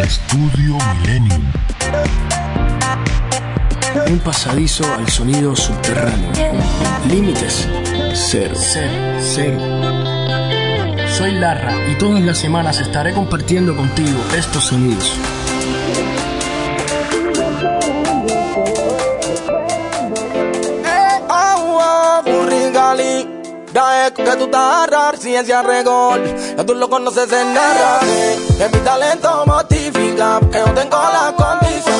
Estudio Millennium. Un pasadizo al sonido subterráneo. Límites cero. Cero. cero. Soy Larra y todas las semanas estaré compartiendo contigo estos sonidos. que tú estás raro, si es ya regol, ya tú lo conoces en narrar. Es mi talento motifica, yo tengo la condición.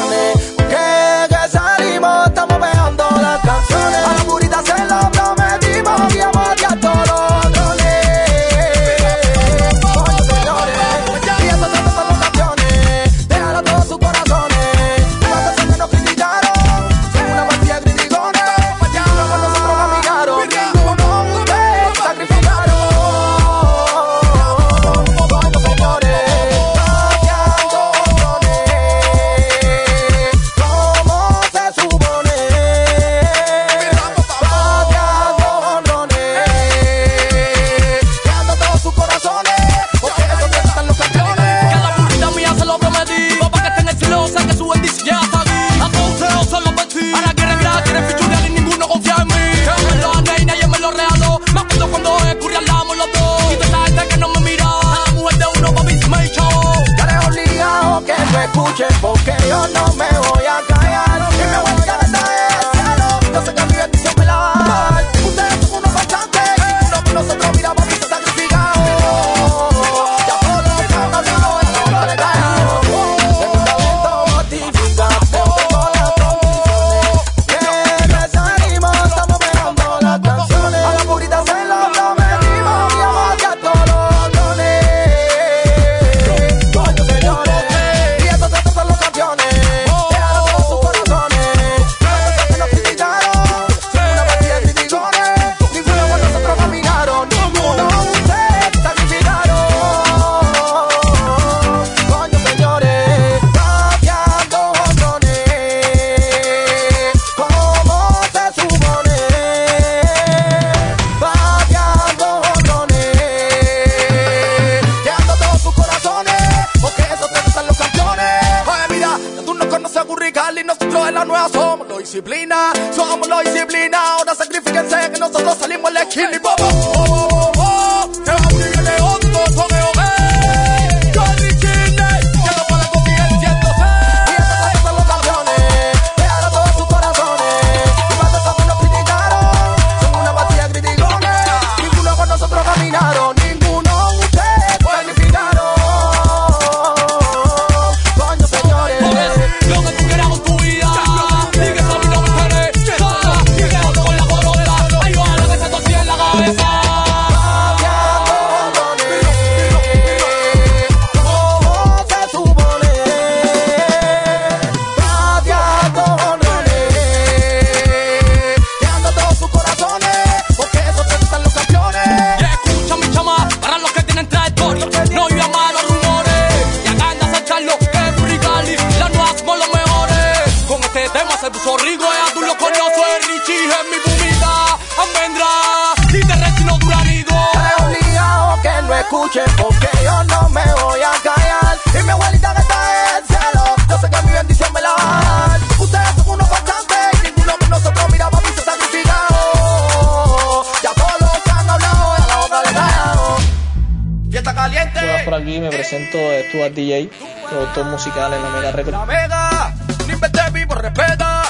presento Stuart DJ, productor musical en la Mega Records.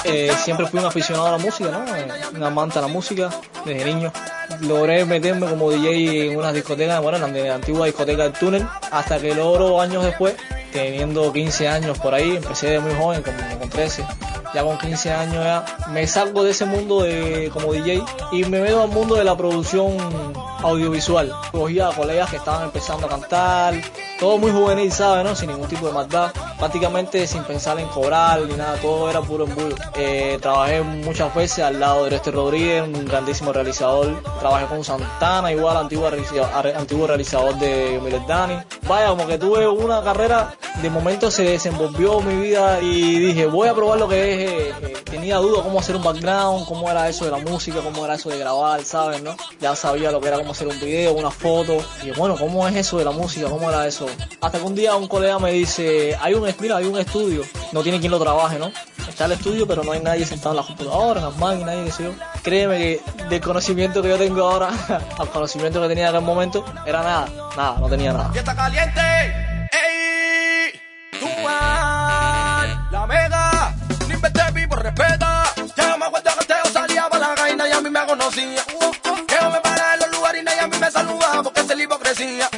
Eh, siempre fui un aficionado a la música, ¿no? Eh, un amante a la música desde niño. Logré meterme como DJ en unas discotecas, bueno, en la antigua discoteca del túnel, hasta que logro años después, teniendo 15 años por ahí, empecé de muy joven, como con 13, ya con 15 años ya, me salgo de ese mundo de, como DJ y me veo al mundo de la producción audiovisual. Cogía a colegas que estaban empezando a cantar, todo muy juvenil, ¿sabes? ¿no? Sin ningún tipo de maldad, prácticamente sin pensar en cobrar ni nada, todo era puro embudo. Eh, trabajé muchas veces al lado de este Rodríguez, un grandísimo realizador. Trabajé con Santana, igual, antiguo, antiguo realizador de Miles Dani. Vaya, como que tuve una carrera, de momento se desenvolvió mi vida y dije, voy a probar lo que es. Eh, eh, tenía duda cómo hacer un background, cómo era eso de la música, cómo era eso de grabar, ¿sabes? ¿no? Ya sabía lo que era cómo hacer un video, una foto. Y bueno, ¿cómo es eso de la música? ¿Cómo era eso? Hasta que un día un colega me dice, hay un, mira, hay un estudio, no tiene quien lo trabaje, ¿no? Está el estudio, pero no hay nadie sentado en la computadora, en las máquinas, nadie, qué sé yo. Créeme que del conocimiento que yo tengo ahora al conocimiento que tenía en aquel momento, era nada, nada, no tenía nada. Y está caliente. Ey, tú vas, la mega. Ni invente vivo, respeta. Ya me acuerdo que te salía para la gaina y a mí me conocía. Que me paraba en los lugares y nadie a mí me saludaba porque es la hipocresía.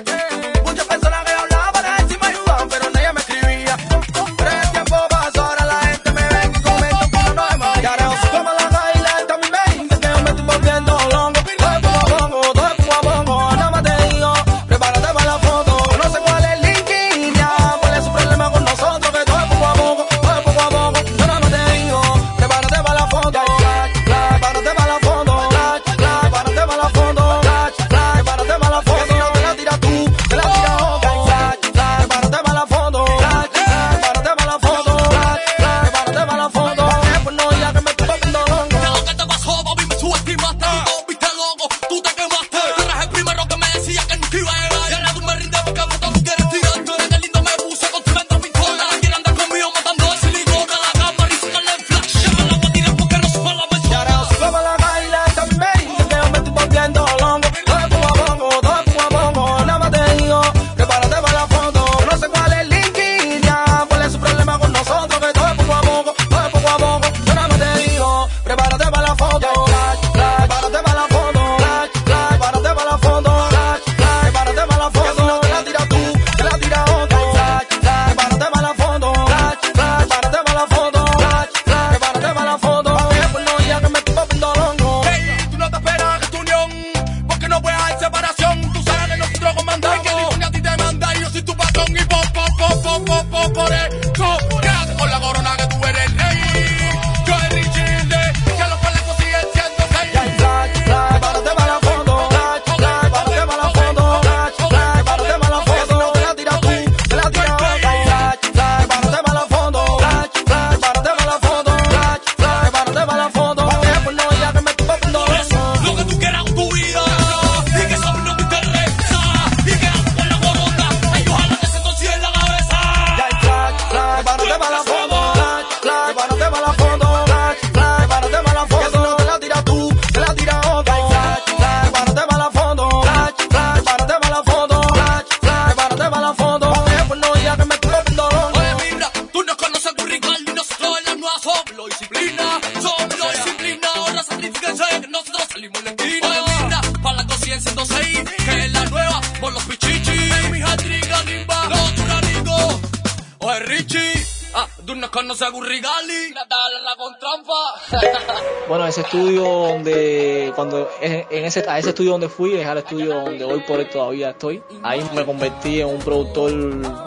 Bueno, ese estudio donde, cuando, en ese, a ese estudio donde fui, es al estudio donde hoy por hoy todavía estoy. Ahí me convertí en un productor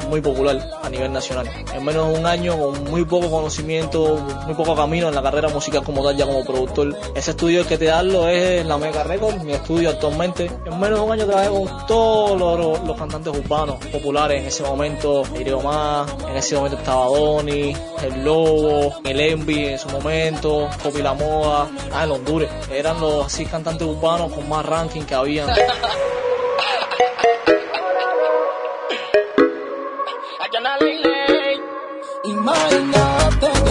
muy popular a nivel nacional. En menos de un año, con muy poco conocimiento, muy poco camino en la carrera musical como tal, ya como productor. Ese estudio que te darlo es la Mega Record, mi estudio actualmente. En menos de un año trabajé con todos los, los- los cantantes urbanos populares en ese momento. Ireo Más, en ese momento estaba Donny, El Lobo, El Envy en su momento, Copi La Moda, ah, el Honduras. Eran los así cantantes urbanos con más ranking que habían. Imagínate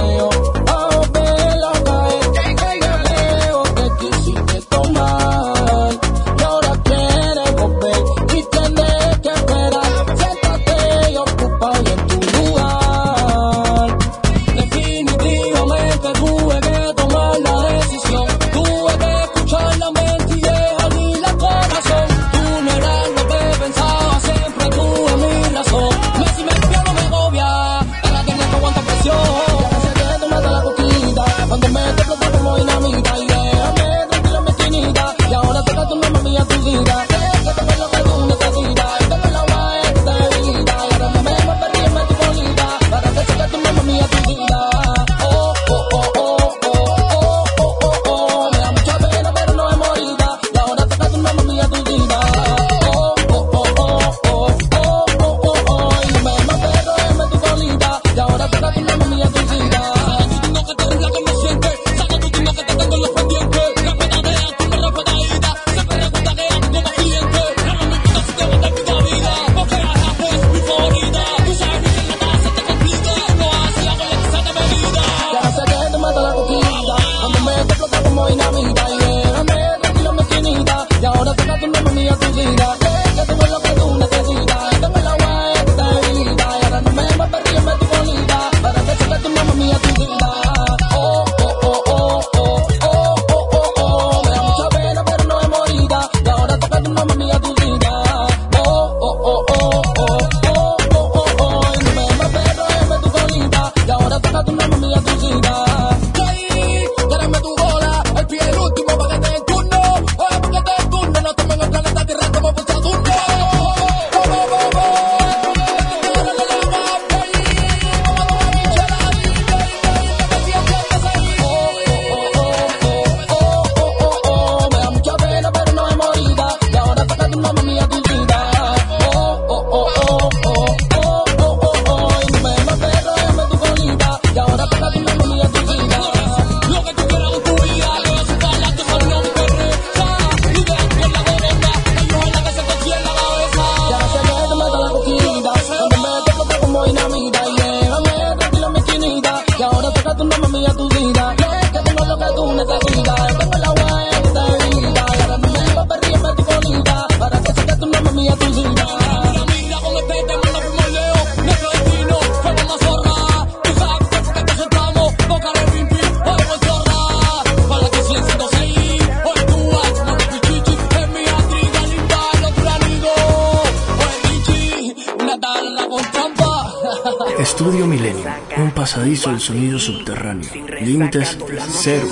Estudio Milenio, un pasadizo del sonido subterráneo. Límites cero.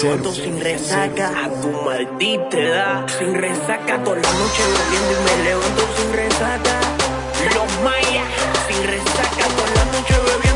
Cero. sin resaca a tu maldita edad. Sin resaca toda la noche bebiendo y me levanto sin resaca. Los mayas sin resaca toda la noche bebiendo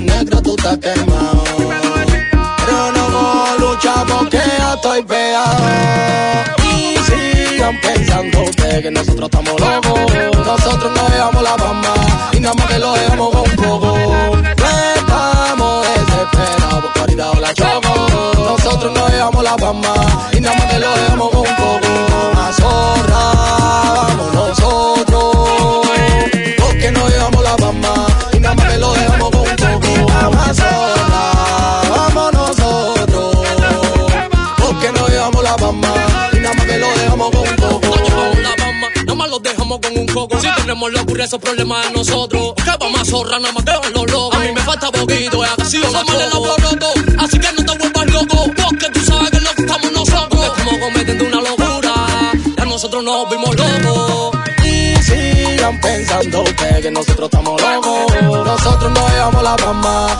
negro, tú estás quemado. Pero no puedo luchar porque ya estoy pegado. Y sigan pensando que nosotros estamos locos. Nosotros no dejamos la fama y nada más que lo dejamos con poco. No estamos desesperados porque ahorita la choco. Nosotros no dejamos la fama Si tenemos locura, esos problemas de nosotros. Que vamos a zorrar, nada más que los locos. A mí me falta poquito, es así o más el alboroto. Así que no te vuelvas loco, porque tú sabes que lo que estamos nosotros. Que estamos cometiendo una locura, ya nosotros nos vimos locos. Y sigan pensando ustedes que nosotros estamos locos. Nosotros no dejamos la fama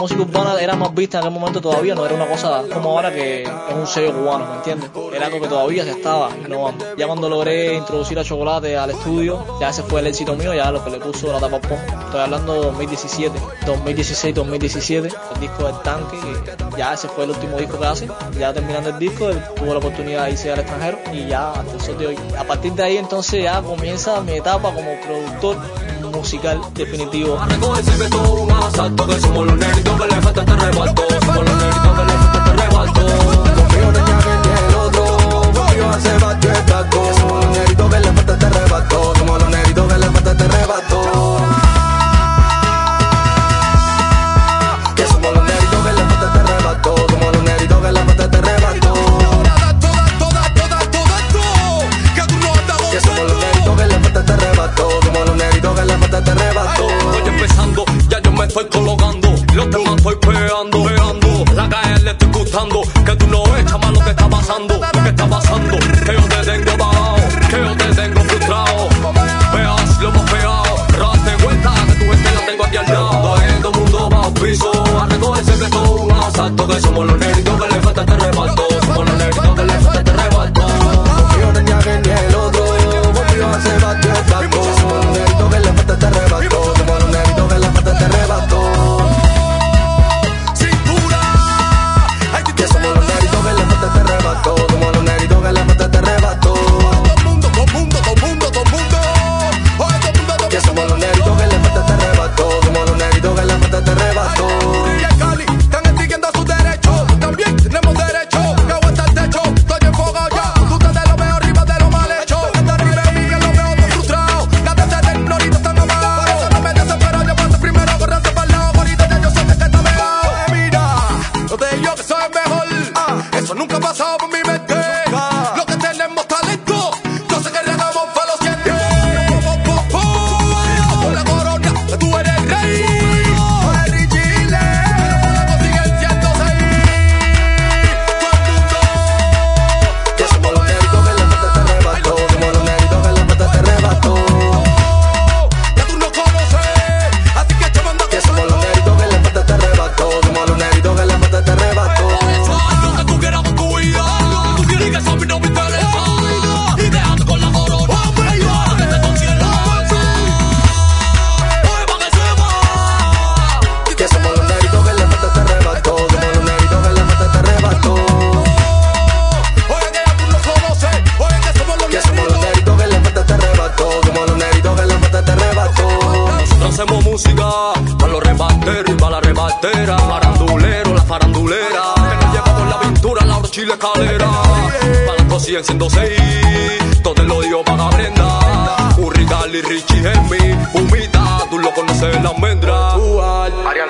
música urbana era más vista en aquel momento todavía, no era una cosa como ahora que es un sello cubano, ¿me entiendes? Era algo que todavía se estaba innovando. Ya cuando logré introducir a Chocolate al estudio, ya ese fue el éxito mío, ya lo que le puso la tapa pop. Estoy hablando de 2017, 2016, 2017, el disco del tanque, que ya ese fue el último disco que hace. Ya terminando el disco, él tuvo la oportunidad de irse al extranjero y ya hasta el sol de hoy. A partir de ahí entonces ya comienza mi etapa como productor musical definitivo.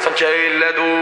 فجلدوا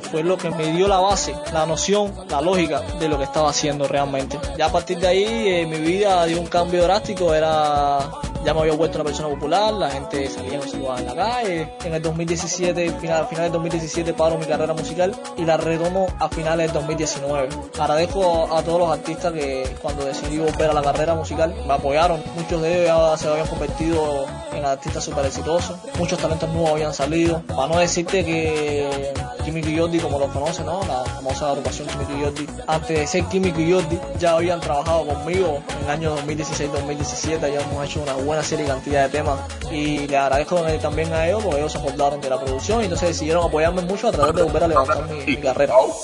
fue lo que me dio la base, la noción, la lógica de lo que estaba haciendo realmente. Ya a partir de ahí eh, mi vida dio un cambio drástico, era ya me había vuelto una persona popular, la gente salía en la calle. En el 2017, final, final del 2017 paro mi carrera musical y la retomo a finales del 2019. Agradezco a, todos los artistas que cuando decidí volver a la carrera musical me apoyaron. Muchos de ellos ya se habían convertido en artistas súper exitosos. Muchos talentos nuevos habían salido. Para no decirte que Químico y Jordi, como lo conocen, ¿no? La famosa agrupación Químico y Jordi. Antes de ser Químico y Jordi, ya habían trabajado conmigo en el año 2016-2017. Habíamos hecho una web buena serie y cantidad de temas. Y le agradezco también a ellos porque ellos se acordaron de la producción y entonces decidieron apoyarme mucho a través de volver a levantar mi, carrera. Y.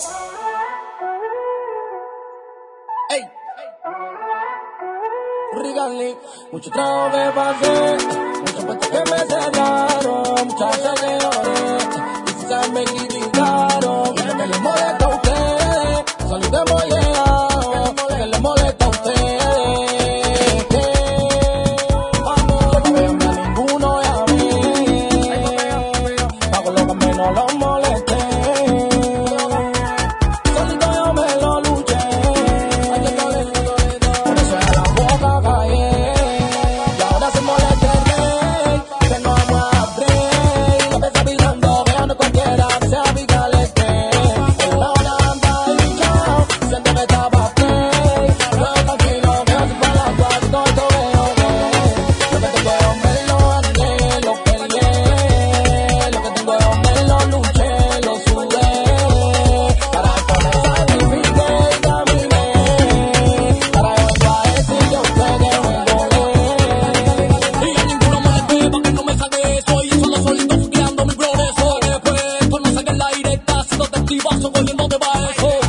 Oh.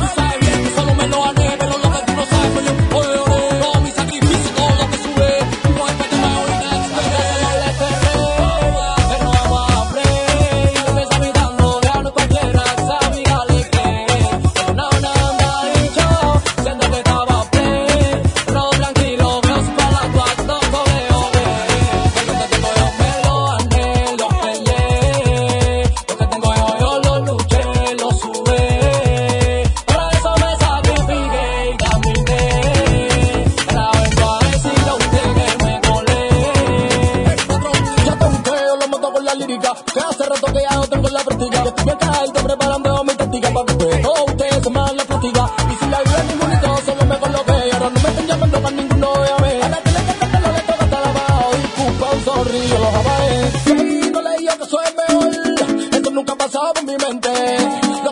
gente.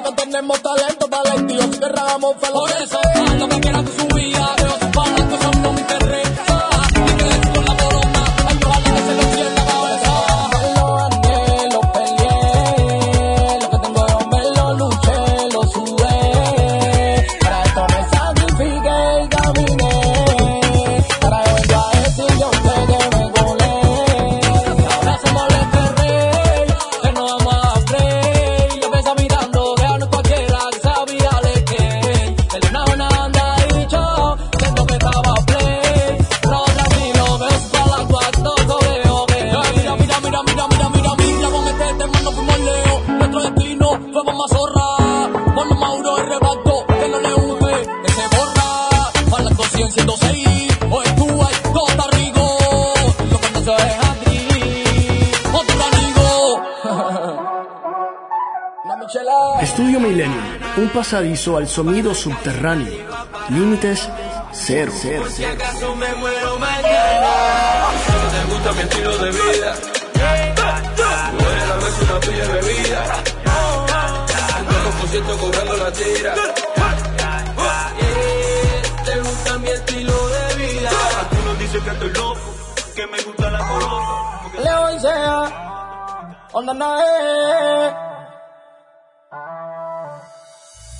Que tenemos talento, para el Dios, cerramos felices. Estudio Millennium, un pasadizo al sonido subterráneo. Límites cero. cero. Si acaso me muero mañana. Te gusta mi estilo de vida. Vez una que estoy loco, que me gusta la onda nae.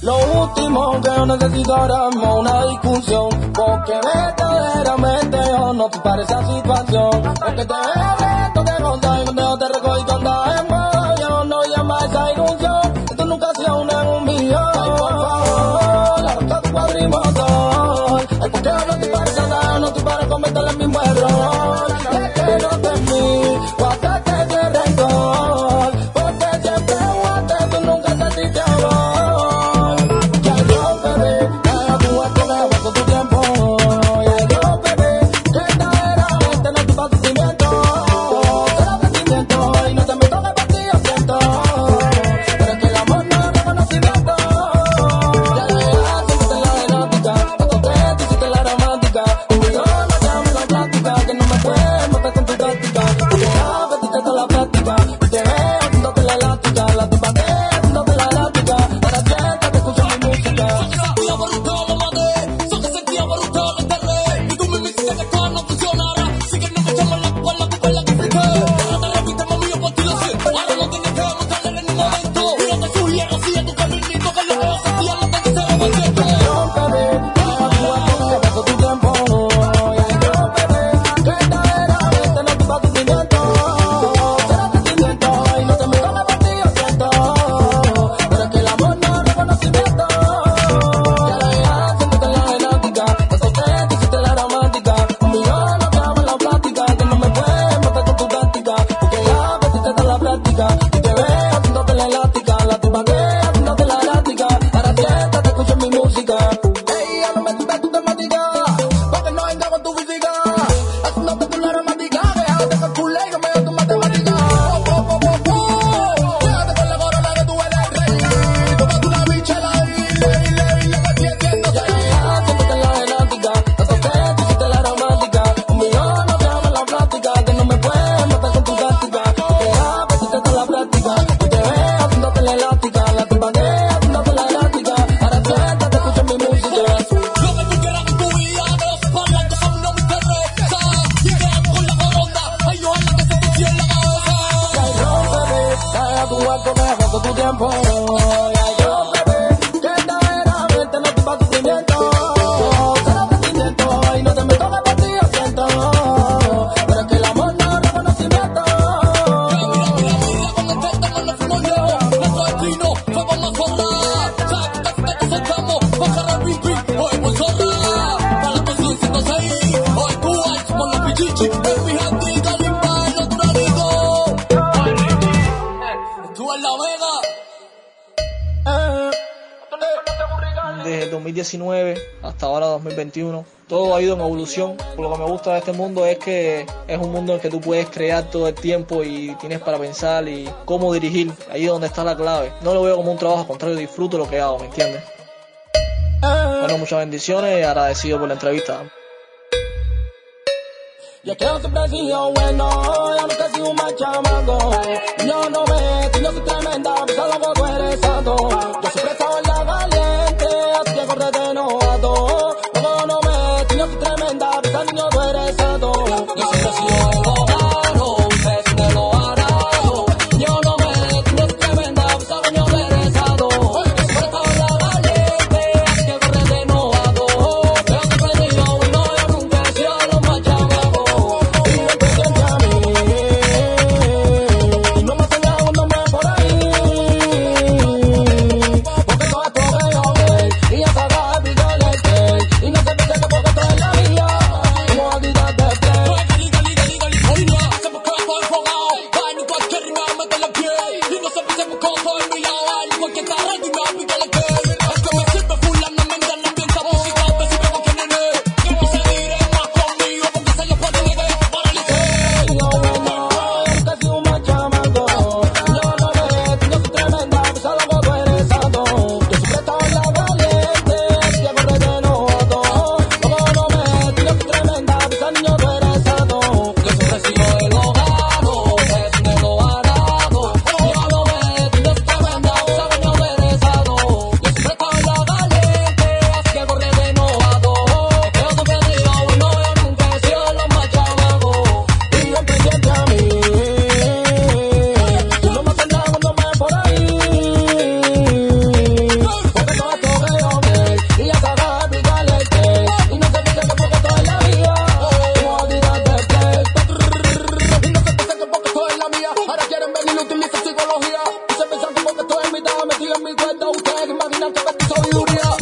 Lo último que yo necesito necesitaremos una discusión, porque verdaderamente yo no te parece esa situación. Es que te reto, te conta y contigo te recojo y en modo, yo no llama esa ilusión. Esto nunca ha sido una en un millón. Ay, por favor. é bom. 2021. Todo ha ido en evolución. Lo que me gusta de este mundo es que es un mundo en que tú puedes crear todo el tiempo y tienes para pensar y cómo dirigir. Ahí es donde está la clave. No lo veo como un trabajo, al contrario, disfruto lo que hago, ¿me entiendes? Bueno, muchas bendiciones y agradecido por la entrevista. Yo quiero ser preciso, bueno, ya no te sigo más chamaco. No, no ves, soy tremenda, que tú eres santo. Yo siempre estaba en la. we gonna porque estoy invitado, metido en mi cuenta. Ustedes imaginan que ves tu sabiduría.